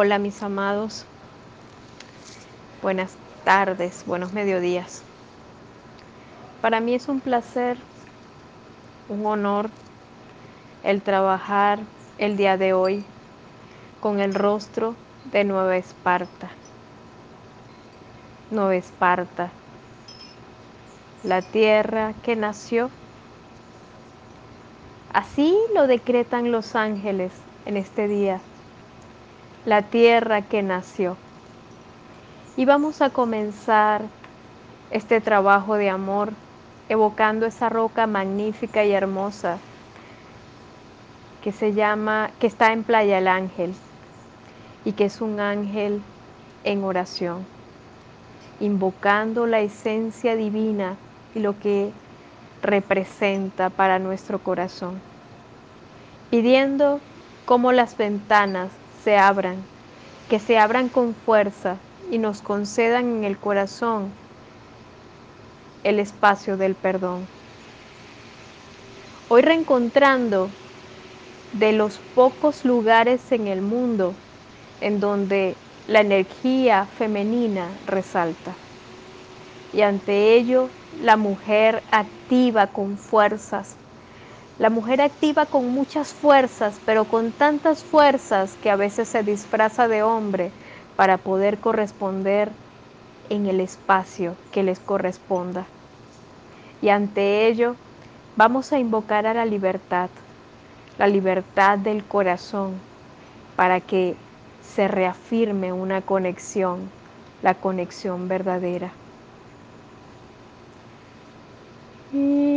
Hola mis amados, buenas tardes, buenos mediodías. Para mí es un placer, un honor el trabajar el día de hoy con el rostro de Nueva Esparta. Nueva Esparta, la tierra que nació. Así lo decretan los ángeles en este día la tierra que nació. Y vamos a comenzar este trabajo de amor evocando esa roca magnífica y hermosa que se llama, que está en Playa el Ángel y que es un ángel en oración, invocando la esencia divina y lo que representa para nuestro corazón, pidiendo como las ventanas se abran, que se abran con fuerza y nos concedan en el corazón el espacio del perdón. Hoy reencontrando de los pocos lugares en el mundo en donde la energía femenina resalta. Y ante ello, la mujer activa con fuerzas, la mujer activa con muchas fuerzas, pero con tantas fuerzas que a veces se disfraza de hombre para poder corresponder en el espacio que les corresponda. Y ante ello vamos a invocar a la libertad, la libertad del corazón, para que se reafirme una conexión, la conexión verdadera. La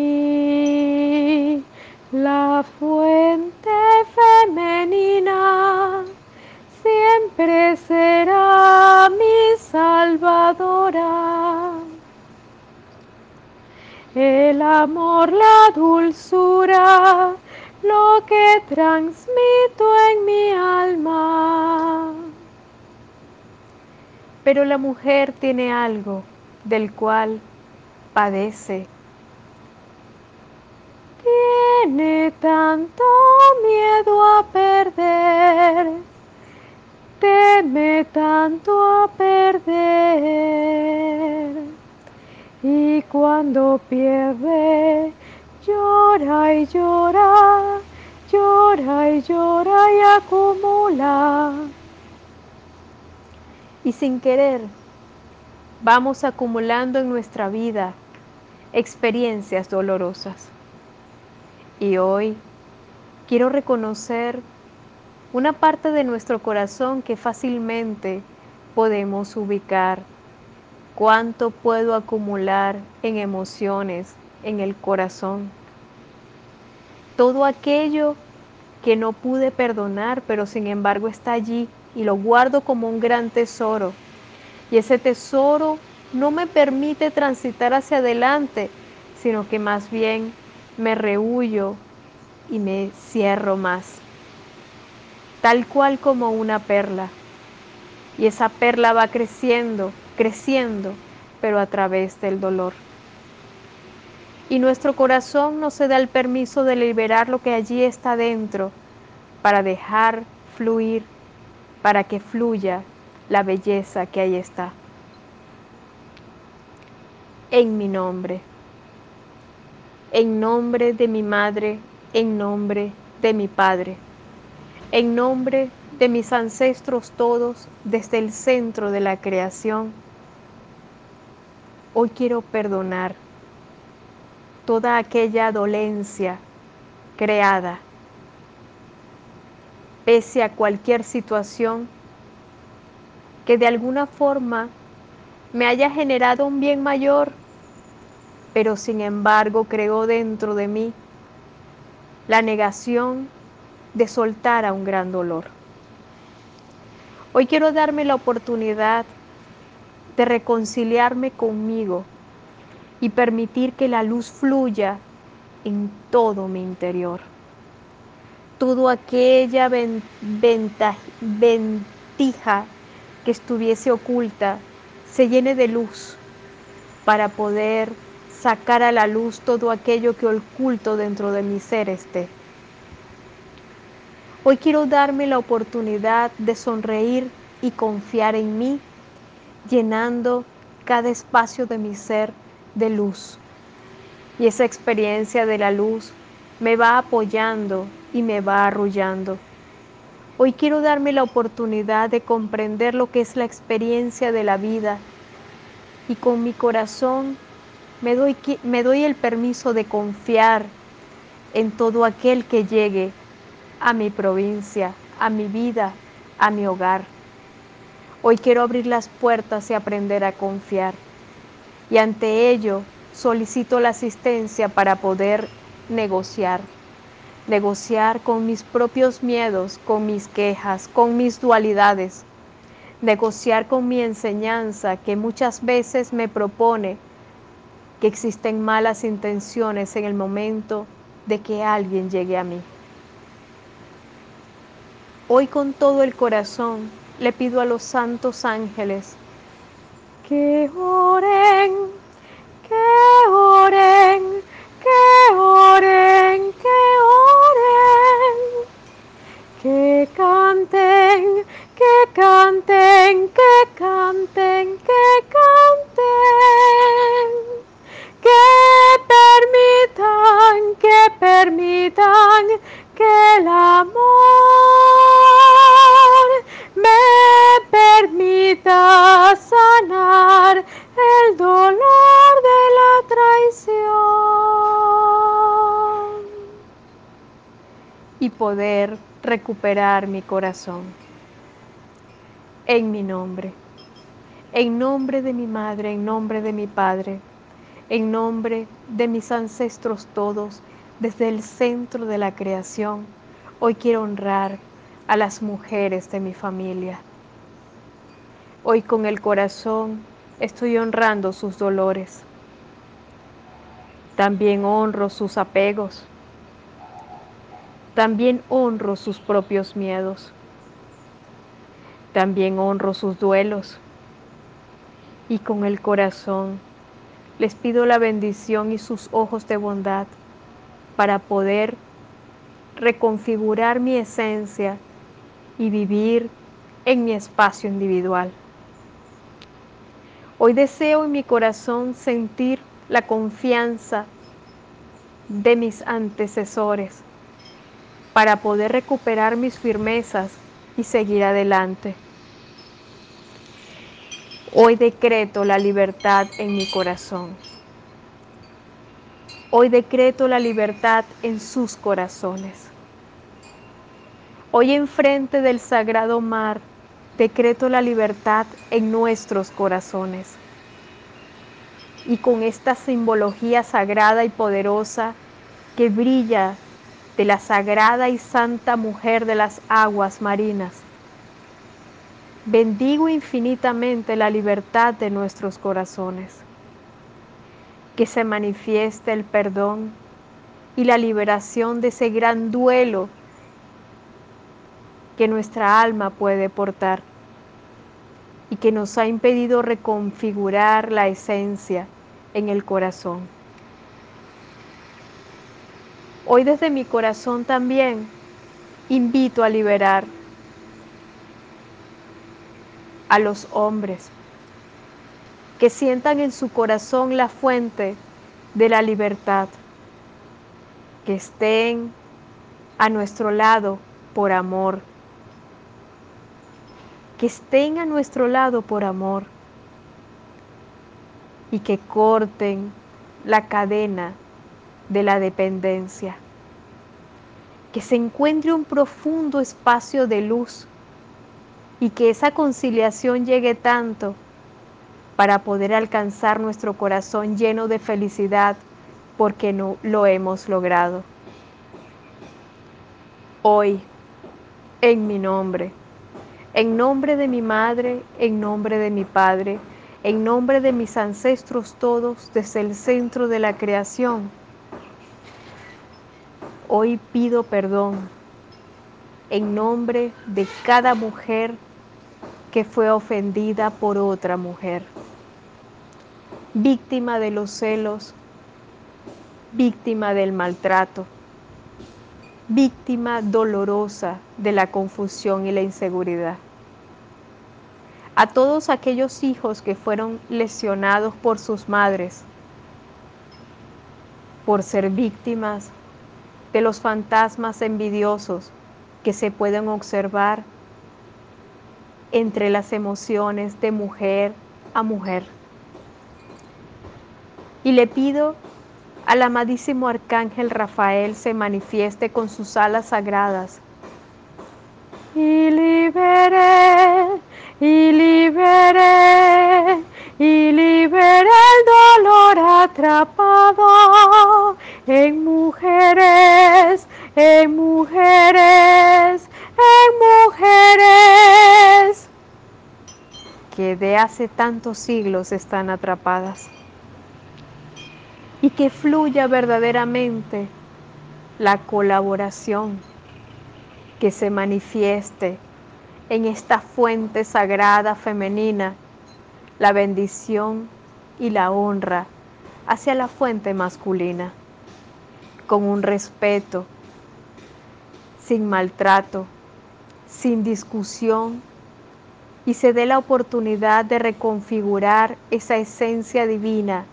amor, la dulzura, lo que transmito en mi alma. Pero la mujer tiene algo del cual padece tiene tanto miedo a perder, teme tanto a perder. Y cuando pierde, llora y llora, llora y llora y acumula. Y sin querer, vamos acumulando en nuestra vida experiencias dolorosas. Y hoy quiero reconocer una parte de nuestro corazón que fácilmente podemos ubicar. ¿Cuánto puedo acumular en emociones en el corazón? Todo aquello que no pude perdonar, pero sin embargo está allí y lo guardo como un gran tesoro. Y ese tesoro no me permite transitar hacia adelante, sino que más bien me rehuyo y me cierro más, tal cual como una perla. Y esa perla va creciendo, creciendo, pero a través del dolor. Y nuestro corazón no se da el permiso de liberar lo que allí está dentro para dejar fluir, para que fluya la belleza que ahí está. En mi nombre en nombre de mi madre, en nombre de mi padre, en nombre de mis ancestros todos desde el centro de la creación. Hoy quiero perdonar toda aquella dolencia creada, pese a cualquier situación que de alguna forma me haya generado un bien mayor pero sin embargo creó dentro de mí la negación de soltar a un gran dolor. Hoy quiero darme la oportunidad de reconciliarme conmigo y permitir que la luz fluya en todo mi interior. Todo aquella ventija que estuviese oculta se llene de luz para poder sacar a la luz todo aquello que oculto dentro de mi ser esté. Hoy quiero darme la oportunidad de sonreír y confiar en mí, llenando cada espacio de mi ser de luz. Y esa experiencia de la luz me va apoyando y me va arrullando. Hoy quiero darme la oportunidad de comprender lo que es la experiencia de la vida y con mi corazón me doy, me doy el permiso de confiar en todo aquel que llegue a mi provincia, a mi vida, a mi hogar. Hoy quiero abrir las puertas y aprender a confiar. Y ante ello solicito la asistencia para poder negociar. Negociar con mis propios miedos, con mis quejas, con mis dualidades. Negociar con mi enseñanza que muchas veces me propone que existen malas intenciones en el momento de que alguien llegue a mí. Hoy con todo el corazón le pido a los santos ángeles que oren, que oren, que oren, que oren, que canten, que canten, que canten, recuperar mi corazón en mi nombre, en nombre de mi madre, en nombre de mi padre, en nombre de mis ancestros todos, desde el centro de la creación. Hoy quiero honrar a las mujeres de mi familia. Hoy con el corazón estoy honrando sus dolores. También honro sus apegos. También honro sus propios miedos. También honro sus duelos. Y con el corazón les pido la bendición y sus ojos de bondad para poder reconfigurar mi esencia y vivir en mi espacio individual. Hoy deseo en mi corazón sentir la confianza de mis antecesores para poder recuperar mis firmezas y seguir adelante. Hoy decreto la libertad en mi corazón. Hoy decreto la libertad en sus corazones. Hoy enfrente del sagrado mar decreto la libertad en nuestros corazones. Y con esta simbología sagrada y poderosa que brilla de la sagrada y santa mujer de las aguas marinas, bendigo infinitamente la libertad de nuestros corazones. Que se manifieste el perdón y la liberación de ese gran duelo que nuestra alma puede portar y que nos ha impedido reconfigurar la esencia en el corazón. Hoy desde mi corazón también invito a liberar a los hombres que sientan en su corazón la fuente de la libertad, que estén a nuestro lado por amor que estén a nuestro lado por amor y que corten la cadena de la dependencia. Que se encuentre un profundo espacio de luz y que esa conciliación llegue tanto para poder alcanzar nuestro corazón lleno de felicidad porque no lo hemos logrado. Hoy, en mi nombre, en nombre de mi madre, en nombre de mi padre, en nombre de mis ancestros todos desde el centro de la creación, hoy pido perdón en nombre de cada mujer que fue ofendida por otra mujer, víctima de los celos, víctima del maltrato, víctima dolorosa de la confusión y la inseguridad. A todos aquellos hijos que fueron lesionados por sus madres, por ser víctimas de los fantasmas envidiosos que se pueden observar entre las emociones de mujer a mujer. Y le pido al amadísimo arcángel Rafael se manifieste con sus alas sagradas y libere, y libere, y libere el dolor atrapado en mujeres, en mujeres, en mujeres que de hace tantos siglos están atrapadas y que fluya verdaderamente la colaboración, que se manifieste en esta fuente sagrada femenina la bendición y la honra hacia la fuente masculina, con un respeto, sin maltrato, sin discusión, y se dé la oportunidad de reconfigurar esa esencia divina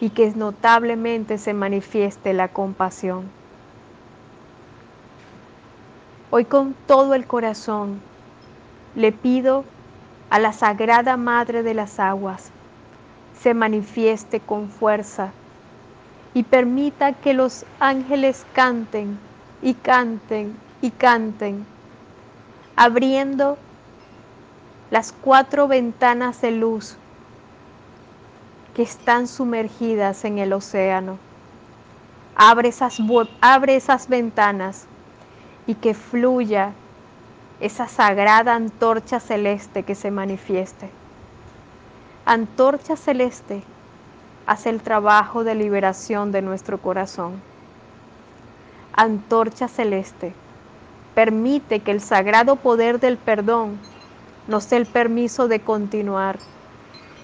y que notablemente se manifieste la compasión. Hoy con todo el corazón le pido a la Sagrada Madre de las Aguas se manifieste con fuerza y permita que los ángeles canten y canten y canten, abriendo las cuatro ventanas de luz que están sumergidas en el océano. Abre esas, abre esas ventanas y que fluya esa sagrada antorcha celeste que se manifieste. Antorcha celeste hace el trabajo de liberación de nuestro corazón. Antorcha celeste permite que el sagrado poder del perdón nos dé el permiso de continuar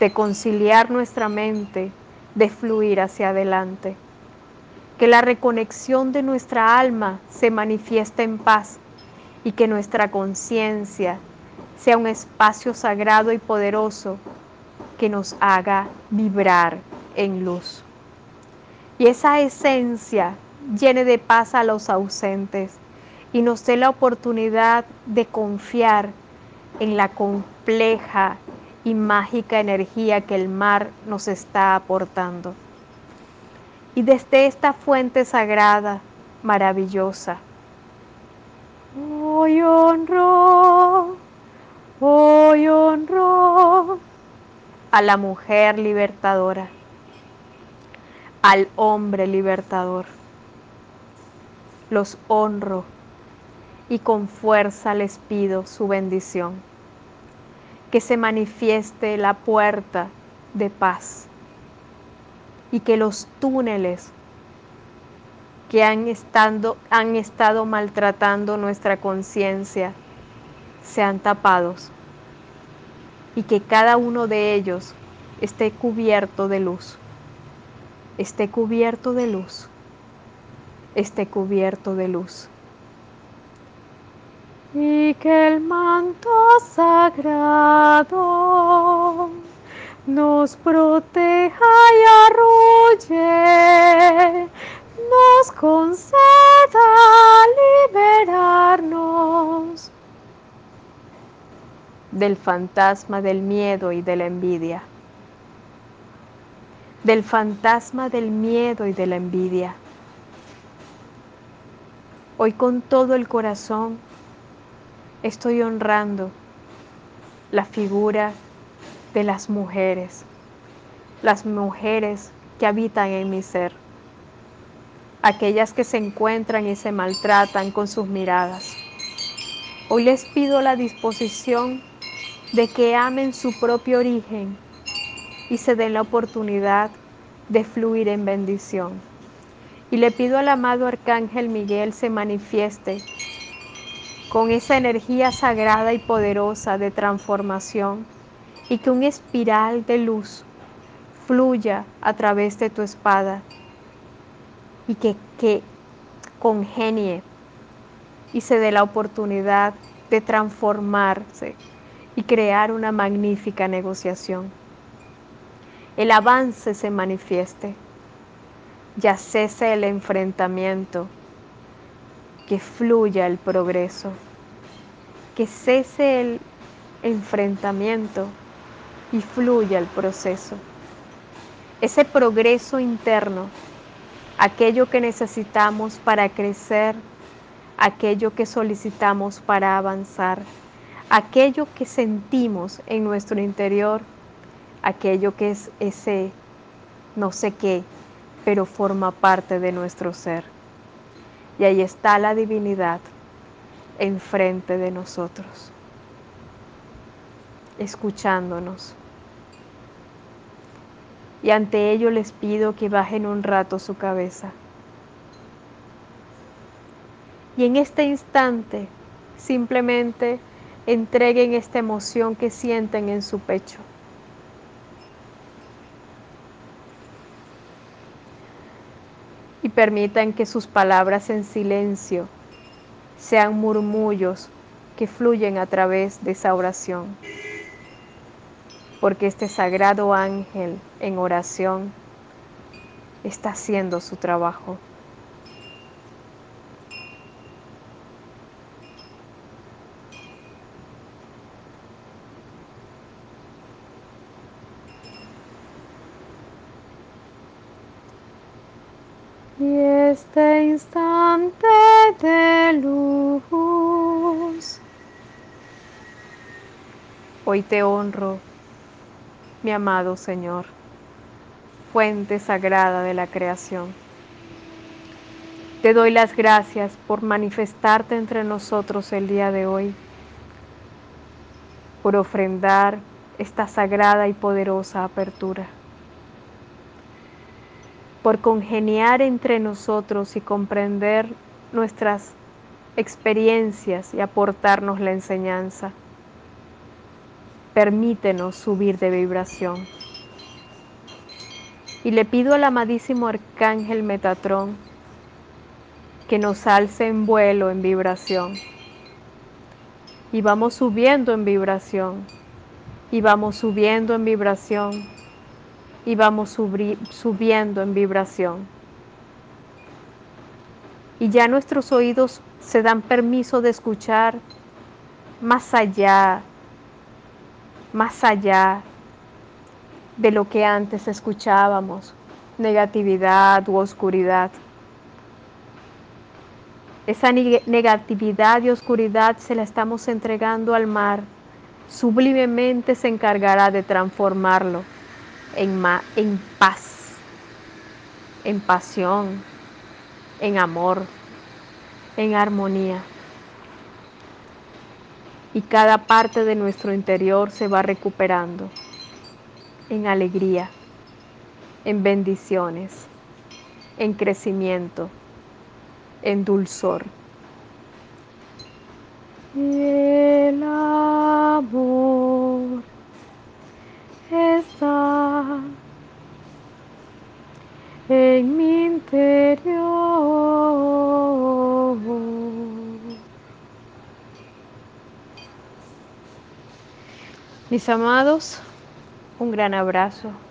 de conciliar nuestra mente, de fluir hacia adelante. Que la reconexión de nuestra alma se manifieste en paz y que nuestra conciencia sea un espacio sagrado y poderoso que nos haga vibrar en luz. Y esa esencia llene de paz a los ausentes y nos dé la oportunidad de confiar en la compleja y mágica energía que el mar nos está aportando. Y desde esta fuente sagrada, maravillosa, hoy honro, hoy honro a la mujer libertadora, al hombre libertador. Los honro y con fuerza les pido su bendición. Que se manifieste la puerta de paz y que los túneles que han, estado, han estado maltratando nuestra conciencia sean tapados y que cada uno de ellos esté cubierto de luz, esté cubierto de luz, esté cubierto de luz y que el manto sagrado nos proteja y arrulle, nos conceda liberarnos del fantasma del miedo y de la envidia, del fantasma del miedo y de la envidia. Hoy con todo el corazón estoy honrando la figura de las mujeres, las mujeres que habitan en mi ser, aquellas que se encuentran y se maltratan con sus miradas. Hoy les pido la disposición de que amen su propio origen y se den la oportunidad de fluir en bendición. Y le pido al amado Arcángel Miguel se manifieste con esa energía sagrada y poderosa de transformación y que un espiral de luz fluya a través de tu espada y que, que congenie y se dé la oportunidad de transformarse y crear una magnífica negociación. El avance se manifieste, ya cese el enfrentamiento, que fluya el progreso, que cese el enfrentamiento y fluya el proceso. Ese progreso interno, aquello que necesitamos para crecer, aquello que solicitamos para avanzar, aquello que sentimos en nuestro interior, aquello que es ese no sé qué, pero forma parte de nuestro ser. Y ahí está la divinidad enfrente de nosotros, escuchándonos. Y ante ello les pido que bajen un rato su cabeza. Y en este instante simplemente entreguen esta emoción que sienten en su pecho. Permitan que sus palabras en silencio sean murmullos que fluyen a través de esa oración. Porque este sagrado ángel en oración está haciendo su trabajo. Y este instante de luz, hoy te honro, mi amado Señor, fuente sagrada de la creación. Te doy las gracias por manifestarte entre nosotros el día de hoy, por ofrendar esta sagrada y poderosa apertura por congeniar entre nosotros y comprender nuestras experiencias y aportarnos la enseñanza. Permítenos subir de vibración. Y le pido al amadísimo Arcángel Metatrón que nos alce en vuelo en vibración. Y vamos subiendo en vibración. Y vamos subiendo en vibración y vamos subiendo en vibración. Y ya nuestros oídos se dan permiso de escuchar más allá, más allá de lo que antes escuchábamos, negatividad u oscuridad. Esa negatividad y oscuridad se la estamos entregando al mar. Sublimemente se encargará de transformarlo en, en paz, en pasión, en amor, en armonía. Y cada parte de nuestro interior se va recuperando en alegría, en bendiciones, en crecimiento, en dulzor. El amor está en mi interior. Mis amados, un gran abrazo